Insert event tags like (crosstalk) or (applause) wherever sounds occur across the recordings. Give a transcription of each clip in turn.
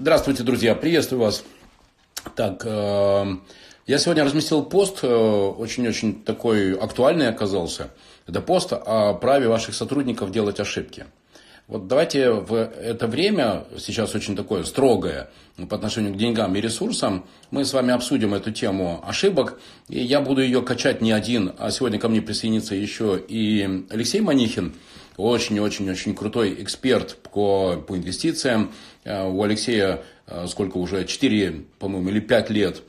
Здравствуйте, друзья, приветствую вас. Так, э, я сегодня разместил пост, э, очень-очень такой актуальный оказался. Это пост о праве ваших сотрудников делать ошибки. Вот давайте в это время, сейчас очень такое строгое по отношению к деньгам и ресурсам, мы с вами обсудим эту тему ошибок. И я буду ее качать не один, а сегодня ко мне присоединится еще и Алексей Манихин, очень-очень-очень крутой эксперт по, по инвестициям. Э, у Алексея э, сколько уже, 4, по-моему, или 5 лет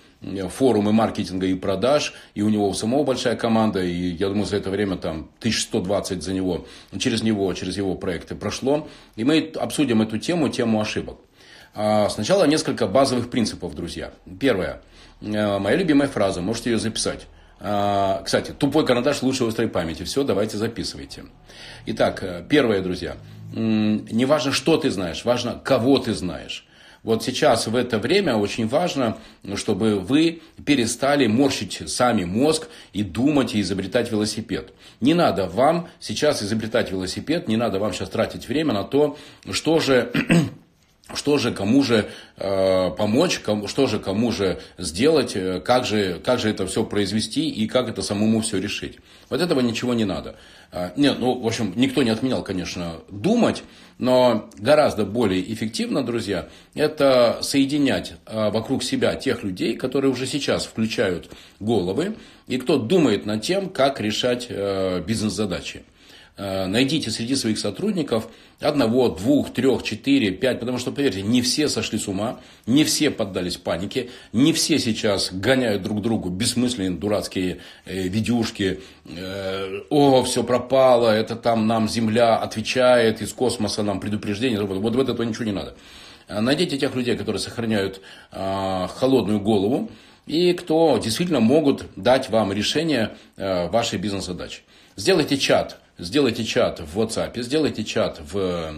форумы маркетинга и продаж, и у него самого большая команда, и я думаю, за это время там 1120 за него, через него, через его проекты прошло. И мы обсудим эту тему, тему ошибок. А сначала несколько базовых принципов, друзья. Первое. Моя любимая фраза, можете ее записать. А, кстати, тупой карандаш лучше острой памяти. Все, давайте записывайте. Итак, э, первое, друзья. Не важно, что ты знаешь, важно, кого ты знаешь. Вот сейчас в это время очень важно, чтобы вы перестали морщить сами мозг и думать и изобретать велосипед. Не надо вам сейчас изобретать велосипед, не надо вам сейчас тратить время на то, что же что же кому же э, помочь, кому, что же кому же сделать, э, как же, как же это все произвести и как это самому все решить. Вот этого ничего не надо. Э, нет, ну, в общем, никто не отменял, конечно, думать, но гораздо более эффективно, друзья, это соединять э, вокруг себя тех людей, которые уже сейчас включают головы и кто думает над тем, как решать э, бизнес-задачи. Э, найдите среди своих сотрудников одного, двух, трех, четыре, пять, потому что, поверьте, не все сошли с ума, не все поддались панике, не все сейчас гоняют друг другу бессмысленные дурацкие э, видюшки, э, о, все пропало, это там нам Земля отвечает, из космоса нам предупреждение, вот, в это ничего не надо. Найдите тех людей, которые сохраняют э, холодную голову, и кто действительно могут дать вам решение э, вашей бизнес-задачи. Сделайте чат сделайте чат в WhatsApp, сделайте чат в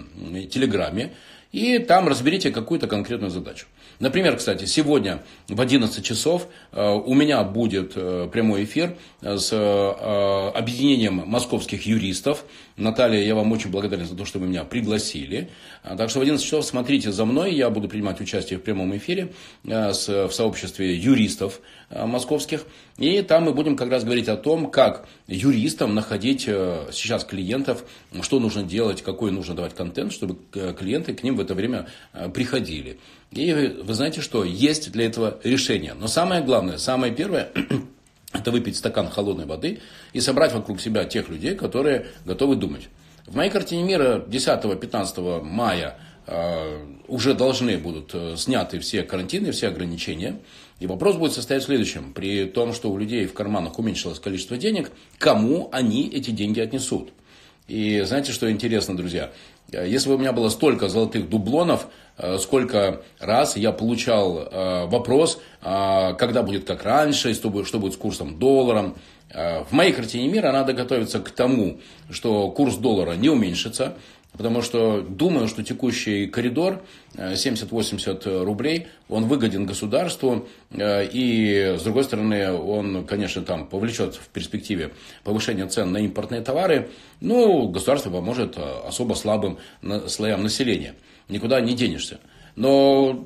Телеграме, и там разберите какую-то конкретную задачу. Например, кстати, сегодня в 11 часов э, у меня будет э, прямой эфир с э, объединением московских юристов. Наталья, я вам очень благодарен за то, что вы меня пригласили. А, так что в 11 часов смотрите за мной, я буду принимать участие в прямом эфире в сообществе юристов московских. И там мы будем как раз говорить о том, как юристам находить сейчас клиентов, что нужно делать, какой нужно давать контент, чтобы клиенты к ним в это время приходили. И вы знаете что, есть для этого решение. Но самое главное, самое первое, (clears throat) это выпить стакан холодной воды и собрать вокруг себя тех людей, которые готовы думать. В моей картине мира 10-15 мая э, уже должны будут э, сняты все карантины, все ограничения. И вопрос будет состоять в следующем. При том, что у людей в карманах уменьшилось количество денег, кому они эти деньги отнесут? И знаете, что интересно, друзья? Если бы у меня было столько золотых дублонов, э, сколько раз я получал э, вопрос, э, когда будет как раньше, что будет с курсом долларом. В моей картине мира надо готовиться к тому, что курс доллара не уменьшится, Потому что думаю, что текущий коридор 70-80 э, рублей, он выгоден государству. Э, и, с другой стороны, он, конечно, там повлечет в перспективе повышение цен на импортные товары. Ну, государство поможет э, особо слабым слоям населения. Никуда не денешься. Но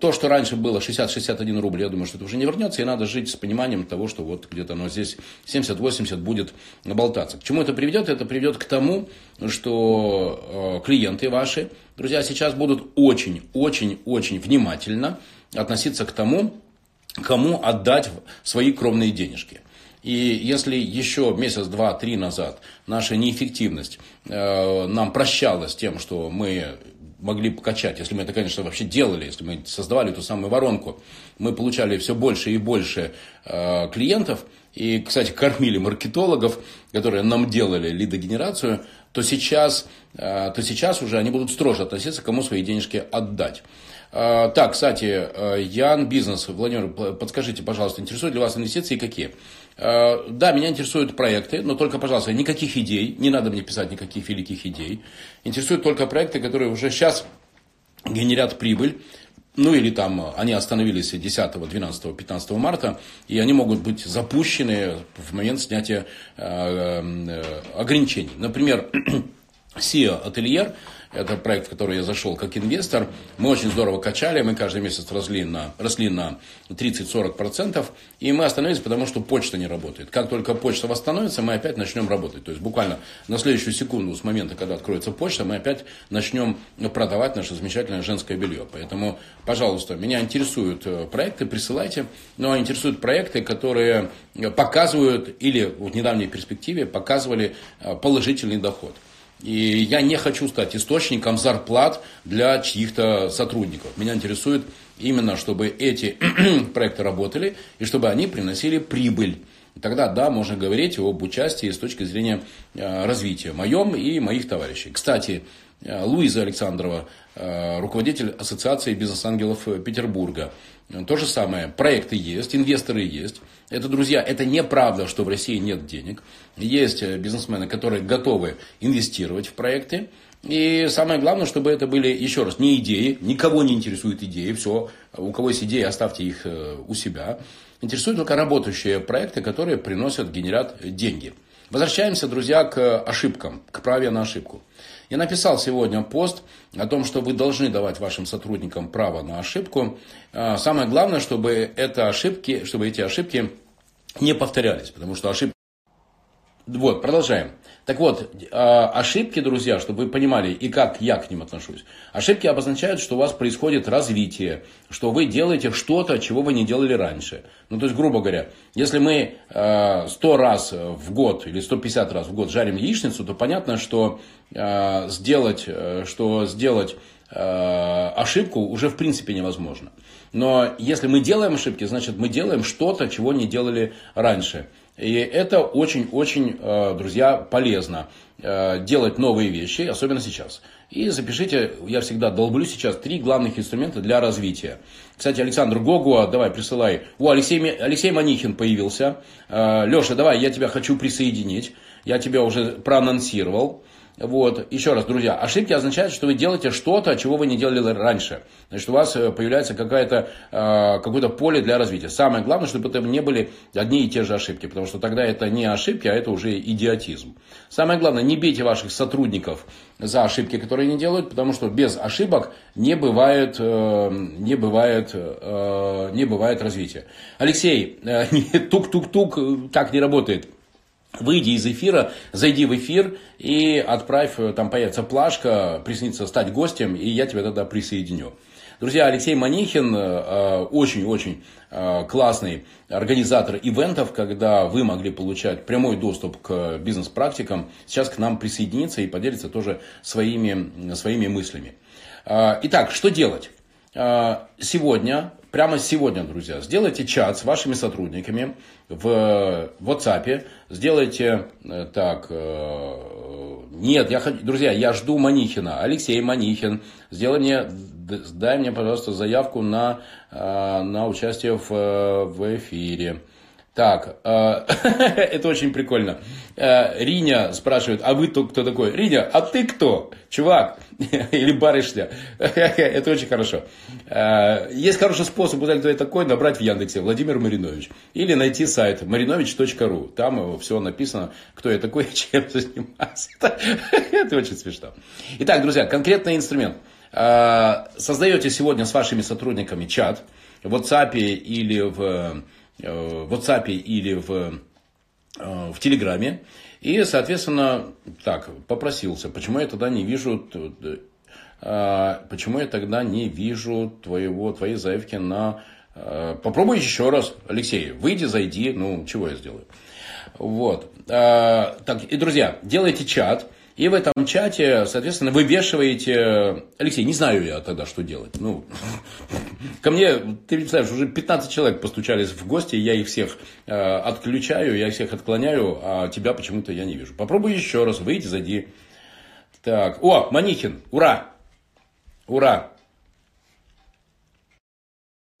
то, что раньше было 60-61 рубль, я думаю, что это уже не вернется, и надо жить с пониманием того, что вот где-то оно здесь 70-80 будет болтаться. К чему это приведет? Это приведет к тому, что э, клиенты ваши, друзья, сейчас будут очень-очень-очень внимательно относиться к тому, кому отдать свои кровные денежки. И если еще месяц, два, три назад наша неэффективность э, нам прощалась тем, что мы могли покачать, если мы это, конечно, вообще делали, если мы создавали ту самую воронку, мы получали все больше и больше э, клиентов, и, кстати, кормили маркетологов, которые нам делали лидогенерацию, то сейчас, э, то сейчас уже они будут строже относиться, кому свои денежки отдать. Э, так, кстати, э, Ян Бизнес, Владимир, подскажите, пожалуйста, интересуют ли вас инвестиции и какие? Э, да, меня интересуют проекты, но только, пожалуйста, никаких идей, не надо мне писать никаких великих идей. Интересуют только проекты, которые уже сейчас генерят прибыль, ну или там они остановились 10, 12, 15 марта, и они могут быть запущены в момент снятия э, э, ограничений. Например, (clears throat) SEO Ательер Это проект, в который я зашел как инвестор. Мы очень здорово качали, мы каждый месяц росли на, росли на 30-40%. И мы остановились, потому что почта не работает. Как только почта восстановится, мы опять начнем работать. То есть буквально на следующую секунду с момента, когда откроется почта, мы опять начнем продавать наше замечательное женское белье. Поэтому, пожалуйста, меня интересуют э, проекты, присылайте. Но интересуют проекты, которые показывают или в недавней перспективе показывали э, положительный доход. И я не хочу стать источником зарплат для чьих-то сотрудников. Меня интересует именно, чтобы эти (clears throat) проекты работали и чтобы они приносили прибыль. Тогда, да, можно говорить об участии с точки зрения э, развития моем и моих товарищей. Кстати, э, Луиза Александрова, э, руководитель Ассоциации бизнес-ангелов Петербурга. То же самое. Проекты есть, инвесторы есть. Это, друзья, это неправда, что в России нет денег. Есть бизнесмены, которые готовы инвестировать в проекты. И самое главное, чтобы это были, еще раз, не идеи, никого не интересуют идеи, все, у кого есть идеи, оставьте их у себя. Интересуют только работающие проекты, которые приносят, генерят деньги. Возвращаемся, друзья, к ошибкам, к праве на ошибку. Я написал сегодня пост о том, что вы должны давать вашим сотрудникам право на ошибку. А, самое главное, чтобы, это ошибки, чтобы эти ошибки не повторялись, потому что ошибки... Вот, продолжаем. Так вот, а, ошибки, друзья, чтобы вы понимали, и как я к ним отношусь. Ошибки обозначают, что у вас происходит развитие, что вы делаете что-то, чего вы не делали раньше. Ну, то есть, грубо говоря, если мы 100 а, раз в год или 150 раз в год жарим яичницу, то понятно, что а, сделать, э, что сделать ошибку уже в принципе невозможно. Но если мы делаем ошибки, значит мы делаем что-то, чего не делали раньше. И это очень-очень, э, друзья, полезно э, делать новые вещи, особенно сейчас. И запишите, я всегда долблю сейчас три главных инструмента для развития. Кстати, Александр Гогуа, давай, присылай. О, Алексей, Алексей Манихин появился. Э, Леша, давай, я тебя хочу присоединить. Я тебя уже проанонсировал. Вот, еще раз, друзья, ошибки означают, что вы делаете что-то, чего вы не делали раньше. Значит, у вас э, появляется какое-то э, какое-то поле для развития. Самое главное, чтобы это не были одни и те же ошибки, потому что тогда это не ошибки, а это уже идиотизм. Самое главное, не бейте ваших сотрудников за ошибки, которые они делают, потому что без ошибок не бывает, э, не бывает, не бывает развития. Алексей, (laughs) тук-тук-тук, так не работает. Выйди из эфира, зайди в эфир и отправь, э, там появится плашка, приснится стать гостем, и я тебя тогда присоединю. Друзья, Алексей Манихин э, очень-очень э, классный организатор ивентов, когда вы могли получать прямой доступ к бизнес-практикам. Сейчас к нам присоединится и поделится тоже своими, своими мыслями. Итак, что делать? Сегодня прямо сегодня, друзья, сделайте чат с вашими сотрудниками в WhatsApp, сделайте э, так, э, нет, я друзья, я жду Манихина, Алексей Манихин, сделай мне, дай мне, пожалуйста, заявку на, э, на участие в, в эфире. Так, э, (laughs) это очень прикольно. Э, Риня спрашивает, а вы кто такой? Риня, а ты кто? Чувак (laughs) или барышня? (laughs) это очень хорошо. Э, есть хороший способ узнать, кто я такой, набрать в Яндексе Владимир Маринович. Или найти сайт marinovich.ru. Там все написано, кто я такой и чем занимаюсь. это очень смешно. Итак, друзья, конкретный инструмент. Создаете сегодня с вашими сотрудниками чат в WhatsApp или в в WhatsApp или в, э, в Телеграме. И, соответственно, так, попросился, почему я тогда не вижу, э, почему я тогда не вижу твоего, твоей заявки на... Попробуй еще раз, Алексей, выйди, зайди, ну, чего я сделаю. Вот. Так, и, друзья, делайте чат, и в этом чате, соответственно, вывешиваете... Алексей, не знаю я тогда, что делать. Ну, ко мне, ты представляешь, уже 15 человек постучались в гости, я их всех э, отключаю, я их всех отклоняю, а тебя почему-то я не вижу. Попробуй еще раз, выйди, зайди. Так, о, Манихин, ура! Ура!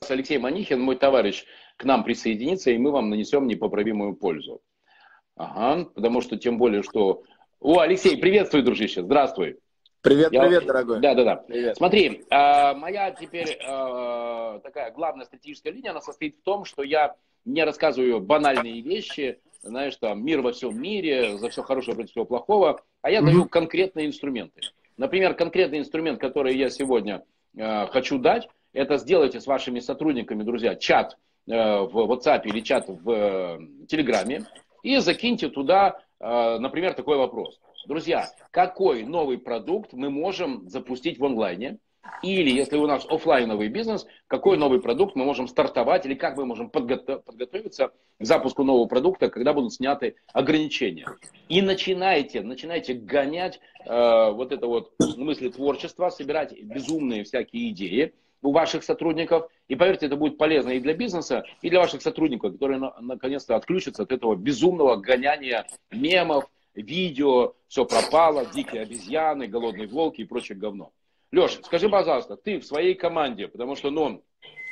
Алексей Манихин, мой товарищ, к нам присоединится, и мы вам нанесем непоправимую пользу. Ага, потому что тем более, что о, Алексей, приветствую, дружище, здравствуй. Привет, Я... привет, дорогой. Да, да, да. Привет. Смотри, э, моя теперь э, такая главная стратегическая линия, она состоит в том, что я не рассказываю банальные вещи, знаешь, там, мир во всем мире, за все хорошее против всего плохого, а я даю конкретные инструменты. Например, конкретный инструмент, который я сегодня э, хочу дать, это сделайте с вашими сотрудниками, друзья, чат э, в WhatsApp или чат в э, Telegram и закиньте туда, например, такой вопрос. Друзья, какой новый продукт мы можем запустить в онлайне? Или, если у нас офлайновый бизнес, какой новый продукт мы можем стартовать или как мы можем подготов- подготовиться к запуску нового продукта, когда будут сняты ограничения. И начинайте, начинайте гонять э, вот это вот мысли творчества, собирать безумные всякие идеи у ваших сотрудников. И поверьте, это будет полезно и для бизнеса, и для ваших сотрудников, которые на- наконец-то отключатся от этого безумного гоняния мемов, видео, все пропало, дикие обезьяны, голодные волки и прочее говно. Леш, скажи, пожалуйста, ты в своей команде, потому что, ну,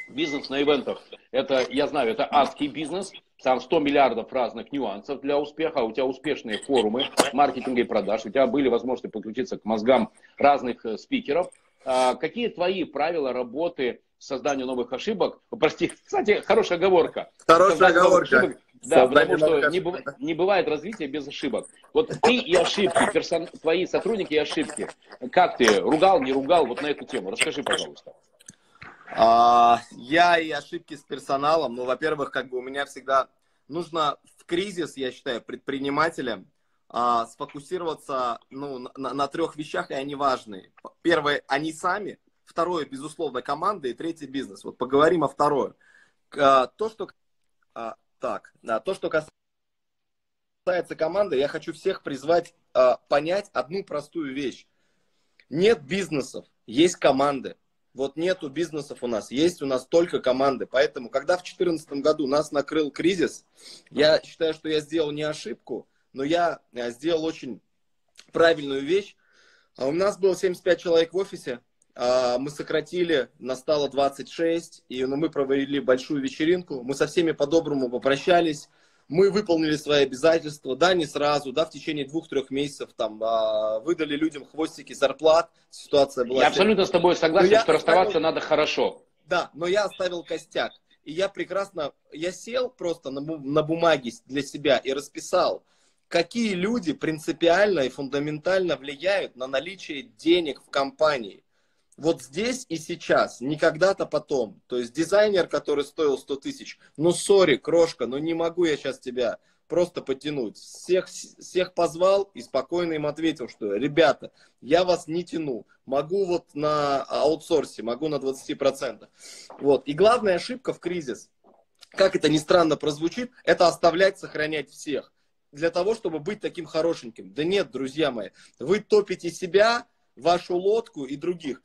бизнес на ивентах, это, я знаю, это адский бизнес, там 100 миллиардов разных нюансов для успеха, у тебя успешные форумы маркетинга и продаж, у тебя были возможности подключиться к мозгам разных э, спикеров. А, какие твои правила работы с созданием новых ошибок? Прости, (laughs) кстати, хорошая оговорка. Хорошая Создание оговорка. да, Создание потому что не, быв- не бывает развития без ошибок. Вот ты и ошибки, персон... твои сотрудники и ошибки. Как ты, ругал, не ругал, вот на эту тему. Расскажи, пожалуйста. А, я и ошибки с персоналом. Ну, во-первых, как бы у меня всегда нужно в кризис, я считаю, предпринимателям а, сфокусироваться ну, на, на трех вещах, и они важные. Первое, они сами. Второе, безусловно, команда. И третье, бизнес. Вот поговорим о второе. А, то, что... а, так, да, то, что касается команды, я хочу всех призвать а, понять одну простую вещь. Нет бизнесов, есть команды. Вот нету бизнесов у нас, есть у нас только команды. Поэтому, когда в 2014 году нас накрыл кризис, я считаю, что я сделал не ошибку, но я э, сделал очень правильную вещь. А У нас было 75 человек в офисе, а, мы сократили, нас стало 26, и ну, мы провели большую вечеринку, мы со всеми по-доброму попрощались, мы выполнили свои обязательства, да, не сразу, да, в течение двух-трех месяцев там а, выдали людям хвостики зарплат, ситуация была... Я абсолютно с тобой согласен, Ну, что расставаться оставил- надо хорошо. Да, но я оставил костяк. И я прекрасно, я сел просто на, бу- на бумаге для себя и расписал, какие люди принципиально и фундаментально влияют на наличие денег в компании. Вот здесь и сейчас, не когда-то потом. То есть дизайнер, который стоил 100 тысяч, ну сори, крошка, ну не могу я сейчас тебя просто подтянуть. Всех, всех позвал и спокойно им ответил, что ребята, я вас не тяну. Могу вот на аутсорсе, могу на 20%. Вот. И главная ошибка в кризис, как это ни странно прозвучит, это оставлять, сохранять всех. Для того, чтобы быть таким хорошеньким. Да нет, друзья мои, вы топите себя, вашу лодку и других.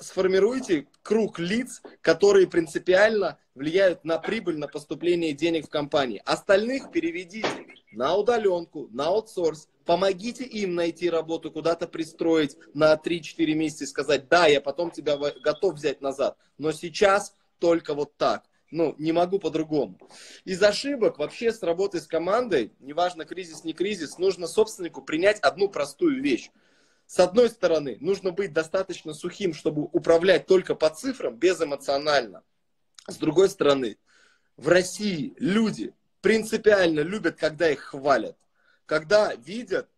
Сформируйте круг лиц, которые принципиально влияют на прибыль, на поступление денег в компании. Остальных переведите на удаленку, на аутсорс. Помогите им найти работу, куда-то пристроить на 3-4 месяца и сказать, да, я потом тебя готов взять назад. Но сейчас только вот так. Ну, не могу по-другому. Из ошибок вообще с работой с командой, неважно кризис, не кризис, нужно собственнику принять одну простую вещь. С одной стороны, нужно быть достаточно сухим, чтобы управлять только по цифрам, безэмоционально. С другой стороны, в России люди принципиально любят, когда их хвалят, когда видят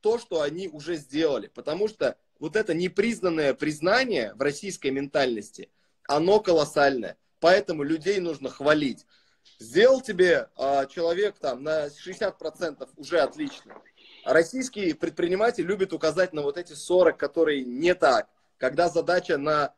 то, что они уже сделали. Потому что вот это непризнанное признание в российской ментальности, оно колоссальное. Поэтому людей нужно хвалить. Сделал тебе а, человек там на 60% уже отлично. А российский предприниматель любит указать на вот эти 40, которые не так. Когда задача на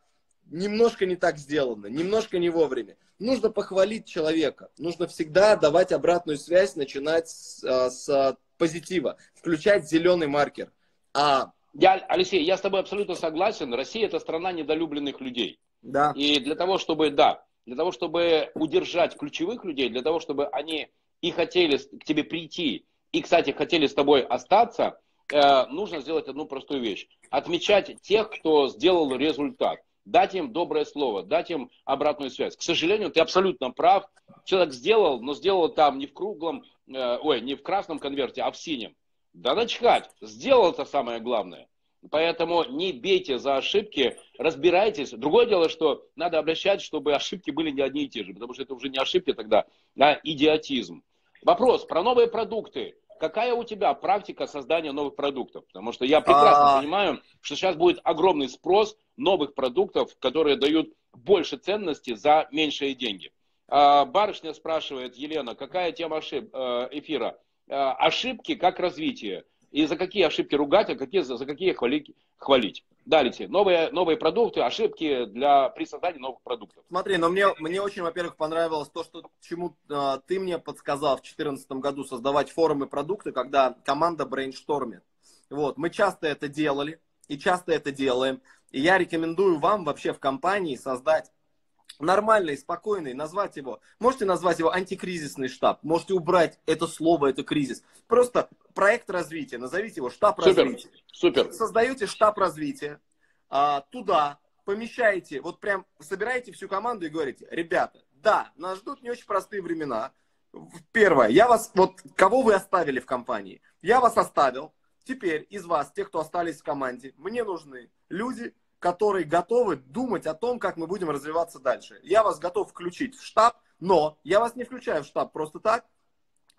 немножко не так сделана, немножко не вовремя. Нужно похвалить человека. Нужно всегда давать обратную связь, начинать с, а, с позитива, включать зеленый маркер. А, Я, Алексей, я с тобой абсолютно согласен. Россия это страна недолюбленных людей. да, И для того, чтобы, да, для того, чтобы удержать ключевых людей, для того, чтобы они и хотели к тебе прийти, и, кстати, хотели с тобой остаться, э, нужно сделать одну простую вещь. Отмечать тех, кто сделал результат. Дать им доброе слово, дать им обратную связь. К сожалению, ты абсолютно прав. Человек сделал, но сделал там не в круглом, э, ой, не в красном конверте, а в синем. Да начхать, сделал это самое главное. Поэтому не бейте за ошибки, разбирайтесь. Другое дело, что надо обращать, чтобы ошибки были не одни и те же, потому что это уже не ошибки тогда, а идиотизм. Вопрос про новые продукты. какая у тебя практика создания новых продуктов? Потому что я прекрасно а... понимаю, что сейчас будет огромный спрос новых продуктов, которые дают больше ценности за меньшие деньги. А, барышня спрашивает, Елена, какая тема э, эфира? А, ошибки как развитие? И за какие ошибки ругать, а какие, за какие хвалить? хвалить? Далее, новые, новые продукты, ошибки для, при создании новых продуктов. Смотри, но мне, мне очень, во-первых, понравилось то, что чему э, ты мне подсказал в 2014 году создавать форумы продукты, когда команда брейнштормит. Вот, мы часто это делали и часто это делаем. И я рекомендую вам вообще в компании создать нормальный, спокойный, назвать его. Можете назвать его антикризисный штаб, можете убрать это слово, это кризис. Просто проект развития, назовите его штаб супер, развития. Супер. Создаете штаб развития, а, туда помещаете, вот прям собираете всю команду и говорите, ребята, да, нас ждут не очень простые времена. Первое, я вас, вот кого вы оставили в компании? Я вас оставил. Теперь из вас, тех, кто остались в команде, мне нужны люди, которые готовы думать о том, как мы будем развиваться дальше. Я вас готов включить в штаб, но я вас не включаю в штаб просто так.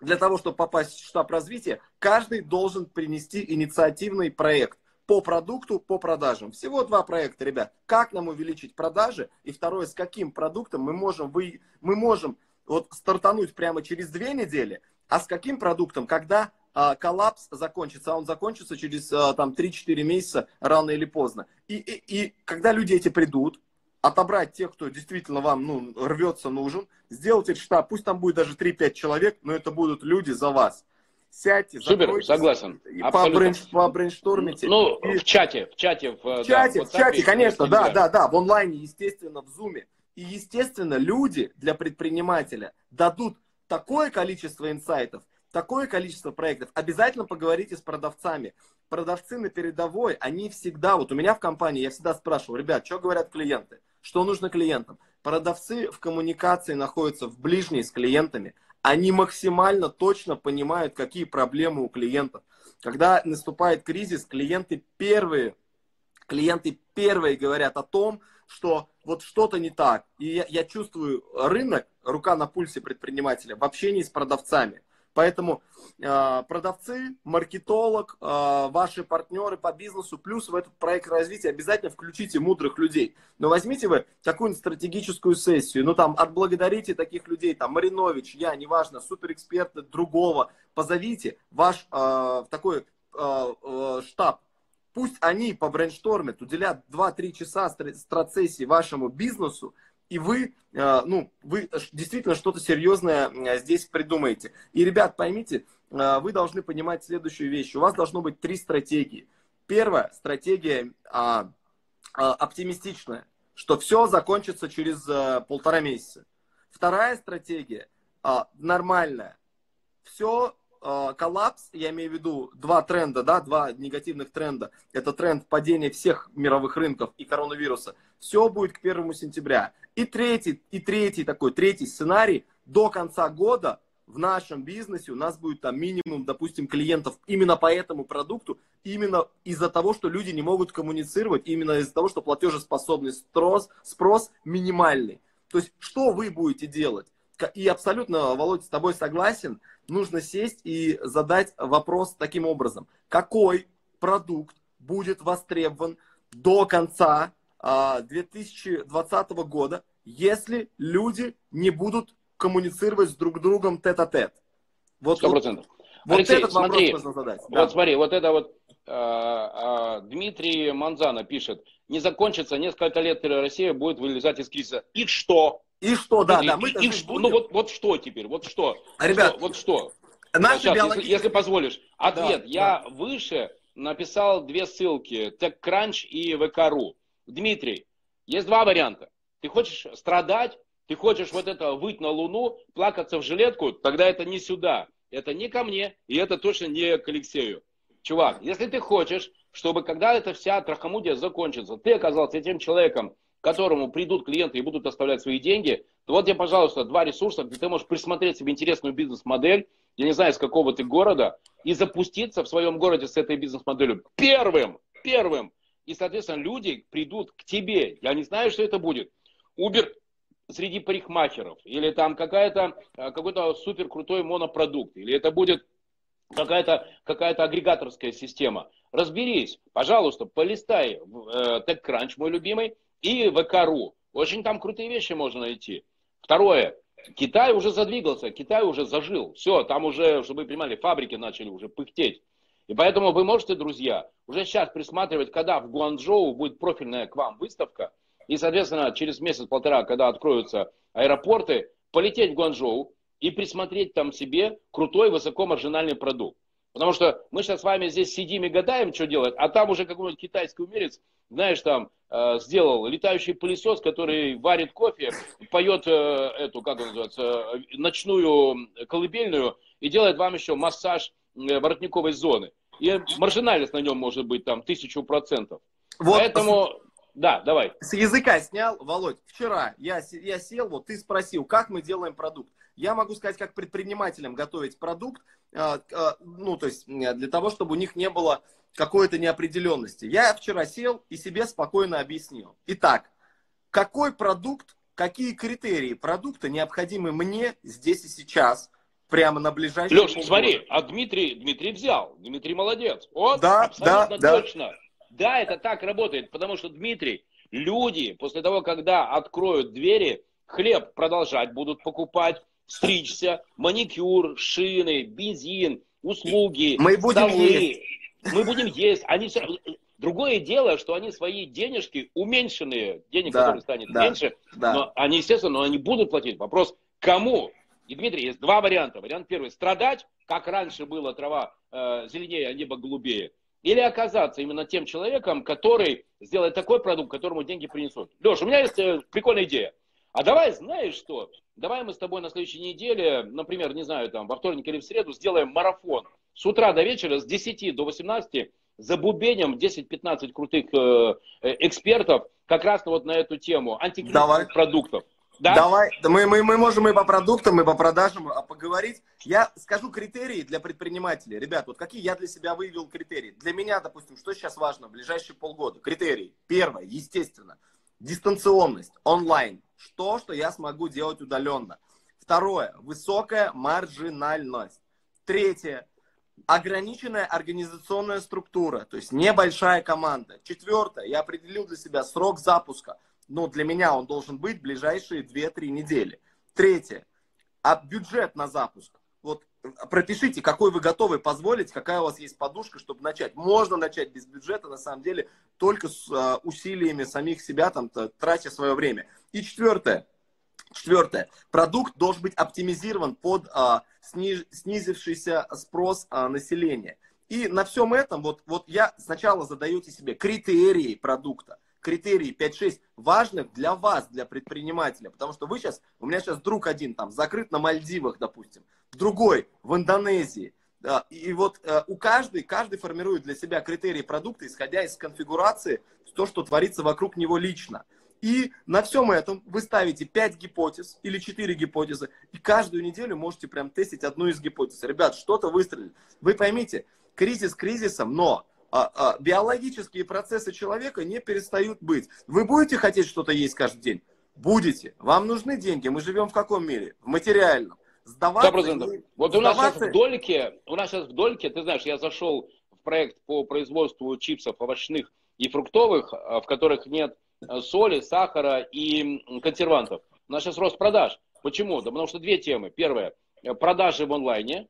Для того, чтобы попасть в штаб развития, каждый должен принести инициативный проект по продукту, по продажам. Всего два проекта, ребят. Как нам увеличить продажи? И второе, с каким продуктом мы можем, вы, мы можем вот стартануть прямо через две недели, а с каким продуктом, когда а, коллапс закончится, а он закончится через а, там 3-4 месяца рано или поздно. И, и, и когда люди эти придут, отобрать тех, кто действительно вам ну, рвется, нужен, сделать этот штаб, пусть там будет даже 3-5 человек, но это будут люди за вас. Сядьте, Супер, согласен. И побрейнштормите. Ну, и... в чате, в чате. В, в чате, да, в чате, конечно, да, да, да, в онлайне, естественно, в зуме. И, естественно, люди для предпринимателя дадут такое количество инсайтов, такое количество проектов, обязательно поговорите с продавцами. Продавцы на передовой, они всегда, вот у меня в компании, я всегда спрашиваю, ребят, что говорят клиенты, что нужно клиентам. Продавцы в коммуникации находятся в ближней с клиентами, они максимально точно понимают, какие проблемы у клиентов. Когда наступает кризис, клиенты первые, клиенты первые говорят о том, что вот что-то не так. И я, я чувствую рынок, рука на пульсе предпринимателя в общении с продавцами. Поэтому э, продавцы, маркетолог, э, ваши партнеры по бизнесу, плюс в этот проект развития обязательно включите мудрых людей. Но возьмите вы какую-нибудь стратегическую сессию, ну там отблагодарите таких людей, там Маринович, я, неважно, суперэксперта другого, позовите ваш э, такой э, э, штаб, пусть они по брейнштормят, уделят 2-3 часа страцессии вашему бизнесу, и вы, э, ну, вы действительно что-то серьезное э, здесь придумаете. И, ребят, поймите, э, вы должны понимать следующую вещь. У вас должно быть три стратегии. Первая стратегия а, а, оптимистичная, что все закончится через а, полтора месяца. Вторая стратегия а, нормальная. Все Э, коллапс, я имею в виду два тренда, да, два негативных тренда. Это тренд падения всех мировых рынков и коронавируса. Все будет к первому сентября. И третий, и третий такой, третий сценарий, до конца года в нашем бизнесе у нас будет там минимум, допустим, клиентов именно по этому продукту, именно из-за того, что люди не могут коммуницировать, именно из-за того, что платежеспособный спрос, спрос минимальный. То есть, что вы будете делать? И абсолютно, Володя, с тобой согласен – нужно сесть и задать вопрос таким образом. Какой продукт будет востребован до конца 2020 а, года, если люди не будут коммуницировать с друг другом тет-а-тет? Вот, Сто процентов. Вот, Алексей, этот смотри, вопрос нужно задать. Вот да. смотри, вот это вот э, э, Дмитрий Манзана пишет, не закончится несколько лет Россия будет вылезать из кризиса. И что? И что, да, и, да, мы и, и, Ну вот, вот что теперь, вот что? Ребят, что, вот что? Наши Сейчас, биологические... если, если позволишь. Ответ. Да, я да. выше написал две ссылки. TechCrunch и VK.ru. Дмитрий, есть два варианта. Ты хочешь страдать, ты хочешь вот это выть на Луну, плакаться в жилетку, тогда это не сюда. Это не ко мне, и это точно не к Алексею. Чувак, если ты хочешь, чтобы когда эта вся трахомудия закончится, ты оказался тем человеком, которому придут клиенты и будут оставлять свои деньги, то вот тебе, пожалуйста, два ресурса, где ты можешь присмотреть себе интересную бизнес-модель, я не знаю, из какого ты города, и запуститься в своем городе с этой бизнес-моделью первым, первым. И, соответственно, люди придут к тебе. Я не знаю, что это будет. Uber среди парикмахеров, или там какая-то, э, какой-то супер крутой монопродукт, или это будет какая-то какая агрегаторская система. Разберись, пожалуйста, полистай э, TechCrunch, мой любимый, и ВК.ру. Очень там крутые вещи можно найти. Второе. Китай уже задвигался, Китай уже зажил. Все, там уже, чтобы вы понимали, фабрики начали уже пыхтеть. И поэтому вы можете, друзья, уже сейчас присматривать, когда в Гуанчжоу будет профильная к вам выставка. И, соответственно, через месяц-полтора, когда откроются аэропорты, полететь в Гуанчжоу и присмотреть там себе крутой высокомаржинальный продукт. Потому что мы сейчас с вами здесь сидим и гадаем, что делать, а там уже какой-нибудь китайский умерец, знаешь, там э, сделал летающий пылесос, который варит кофе, поет э, эту, как он называется, э, ночную колыбельную и делает вам еще массаж воротниковой зоны. И маржинальность на нем может быть там тысячу процентов. Вот. Поэтому, да, давай. С языка снял, Володь, вчера я, я сел, вот ты спросил, как мы делаем продукт. Я могу сказать, как предпринимателям готовить продукт, а, а, ну, то есть для того, чтобы у них не было какой-то неопределенности. Я вчера сел и себе спокойно объяснил. Итак, какой продукт, какие критерии продукта необходимы мне здесь и сейчас, прямо на ближайшие Леш, смотри, а Дмитрий, Дмитрий взял. Дмитрий молодец. Вот, да, абсолютно да, точно. Да. да, это так работает, потому что, Дмитрий, люди после того, когда откроют двери, хлеб продолжать будут покупать, стричься, маникюр, шины, бензин, услуги, Мы будем столы. есть. Мы будем есть. Они все... Другое дело, что они свои денежки, уменьшенные, денег, да, которые станет да, меньше, да. но они, естественно, но они будут платить. Вопрос, кому? И, Дмитрий, есть два варианта. Вариант первый – страдать, как раньше было трава э, зеленее, а небо голубее. Или оказаться именно тем человеком, который сделает такой продукт, которому деньги принесут. Леша, у меня есть э, прикольная идея. А давай, знаешь что, давай мы с тобой на следующей неделе, например, не знаю, там, во вторник или в среду сделаем марафон. С утра до вечера, с 10 до 18, за бубенем 10-15 крутых э, э, экспертов как раз вот на эту тему антикризисных продуктов. Да? Давай, мы, мы, мы можем и по продуктам, и по продажам а поговорить. Я скажу критерии для предпринимателей. Ребят, вот какие я для себя выявил критерии. Для меня, допустим, что сейчас важно в ближайшие полгода? Критерии. Первое, естественно, дистанционность, онлайн. Что, что я смогу делать удаленно. Второе, высокая маржинальность. Третье, ограниченная организационная структура, то есть небольшая команда. Четвертое, я определил для себя срок запуска. Но для меня он должен быть ближайшие 2-3 недели. Третье, а бюджет на запуск. Вот пропишите, какой вы готовы позволить, какая у вас есть подушка, чтобы начать. Можно начать без бюджета, на самом деле, только с uh, усилиями самих себя, там, тратя свое время. И четвертое. Четвертое. Продукт должен быть оптимизирован под uh, сниж, снизившийся спрос uh, населения. И на всем этом, вот, вот я сначала задаете себе критерии продукта критерии 5-6 важных для вас, для предпринимателя. Потому что вы сейчас, у меня сейчас друг один там закрыт на Мальдивах, допустим, другой в Индонезии. И вот э, у каждой, каждый формирует для себя критерии продукта, исходя из конфигурации, то, что творится вокруг него лично. И на всем этом вы ставите 5 гипотез или 4 гипотезы, и каждую неделю можете прям тестить одну из гипотез. Ребят, что-то выстрелит. Вы поймите, кризис кризисом, но а, а, биологические процессы человека не перестают быть. Вы будете хотеть что-то есть каждый день? Будете. Вам нужны деньги. Мы живем в каком мире? В материальном. Сдаваться... 100%. Вот у нас сейчас в дольке, у нас сейчас в дольке, ты знаешь, я зашел в проект по производству чипсов овощных и фруктовых, а, в которых нет а, соли, сахара и консервантов. У нас сейчас рост продаж. Почему? Да потому что две темы. Первое, продажи в онлайне,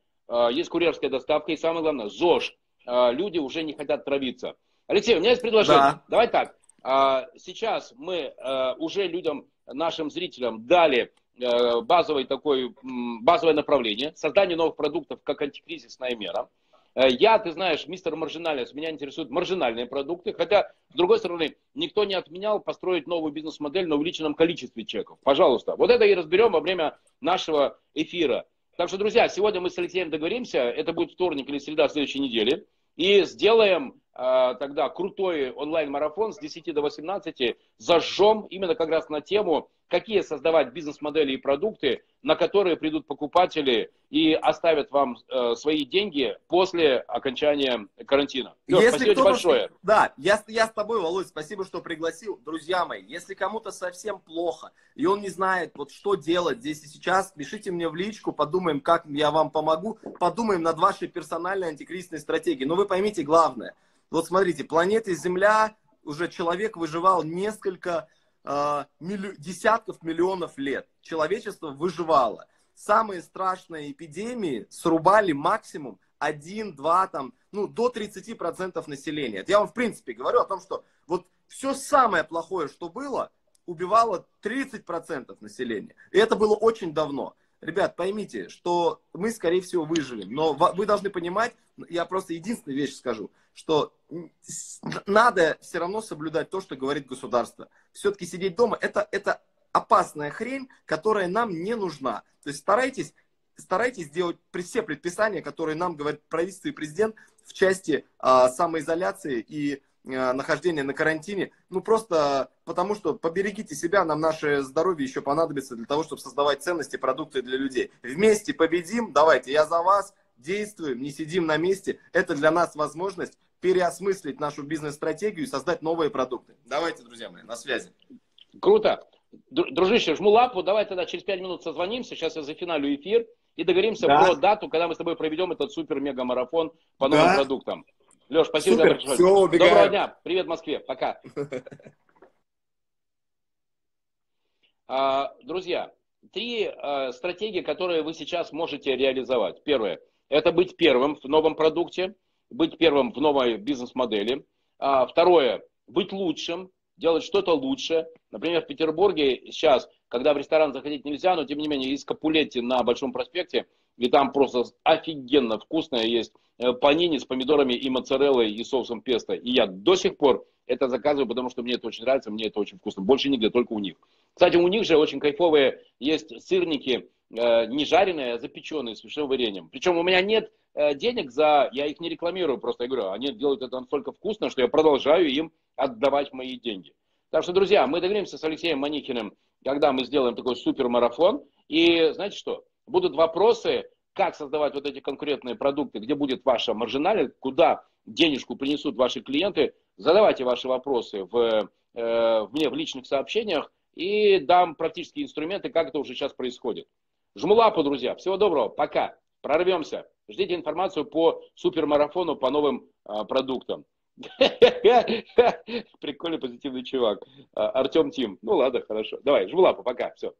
есть курьерская доставка и самое главное, ЗОЖ люди уже не хотят травиться. Алексей, у меня есть предложение. Да. Давай так. А, сейчас мы а, уже людям, нашим зрителям дали базовое, такое, базовое направление, создание новых продуктов как антикризисная мера. Я, ты знаешь, мистер Маржиналис, меня интересуют маржинальные продукты, хотя, с другой стороны, никто не отменял построить новую бизнес-модель на увеличенном количестве чеков. Пожалуйста, вот это и разберем во время нашего эфира. Так что, друзья, сегодня мы с Алексеем договоримся, это будет вторник или среда следующей недели. И сделаем э, тогда крутой онлайн-марафон с 10 до 18, зажжем именно как раз на тему, какие создавать бизнес-модели и продукты на которые придут покупатели и оставят вам э, свои деньги после окончания карантина. Леш, если спасибо большое. Да, я, я с тобой, Володь, спасибо, что пригласил. Друзья мои, если кому-то совсем плохо, и он не знает, вот что делать здесь и сейчас, пишите мне в личку, подумаем, как я вам помогу, подумаем над вашей персональной антикризисной стратегией. Но вы поймите главное. Вот смотрите, планета Земля, уже человек выживал несколько. Десятков миллионов лет. Человечество выживало. Самые страшные эпидемии срубали максимум 1-2, там, ну, до 30% населения. Я вам, в принципе, говорю о том, что вот все самое плохое, что было, убивало 30% населения. И это было очень давно. Ребят, поймите, что мы, скорее всего, выживем. Но вы должны понимать, я просто единственную вещь скажу, что надо все равно соблюдать то, что говорит государство. Все-таки сидеть дома это, это опасная хрень, которая нам не нужна. То есть старайтесь, старайтесь делать все предписания, которые нам говорит правительство и президент в части а, самоизоляции и а, нахождения на карантине. Ну просто потому что поберегите себя, нам наше здоровье еще понадобится для того, чтобы создавать ценности, продукты для людей. Вместе победим, давайте, я за вас, действуем, не сидим на месте. Это для нас возможность переосмыслить нашу бизнес-стратегию и создать новые продукты. Давайте, друзья мои, на связи. Круто. Дружище, жму лапу, давай тогда через 5 минут созвонимся, сейчас я зафиналю эфир и договоримся да. про дату, когда мы с тобой проведем этот супер-мега-марафон по новым да. продуктам. Леш, спасибо Супер. большое. Все, убегаем. Доброго дня. Привет Москве. Пока. (laughs) А, друзья, три а, стратегии, которые вы сейчас можете реализовать. Первое – это быть первым в новом продукте быть первым в новой бизнес-модели. А, второе, быть лучшим, делать что-то лучше. Например, в Петербурге сейчас, когда в ресторан заходить нельзя, но тем не менее есть Капулетти на Большом проспекте, и там просто офигенно вкусное есть э, панини с помидорами и моцареллой и соусом песто. И я до сих пор это заказываю, потому что мне это очень нравится, мне это очень вкусно. Больше нигде, только у них. Кстати, у них же очень кайфовые есть сырники, не жареные, а запеченные с вишневым вареньем. Причем у меня нет Э, денег за, я их не рекламирую, просто я говорю, они делают это настолько вкусно, что я продолжаю им отдавать мои деньги. Так что, друзья, мы договоримся с Алексеем Маникиным, когда мы сделаем такой супермарафон. И знаете что? Будут вопросы, как создавать вот эти конкурентные продукты, где будет ваша маржиналия, куда денежку принесут ваши клиенты. Задавайте ваши вопросы в, э, мне в личных сообщениях и дам практические инструменты, как это уже сейчас происходит. Жму лапу, друзья. Всего доброго. Пока. Прорвемся. Ждите информацию по супермарафону по новым а, продуктам. (laughs) Прикольный позитивный чувак. А, Артем Тим. Ну ладно, хорошо. Давай, жму лапу, пока. Все.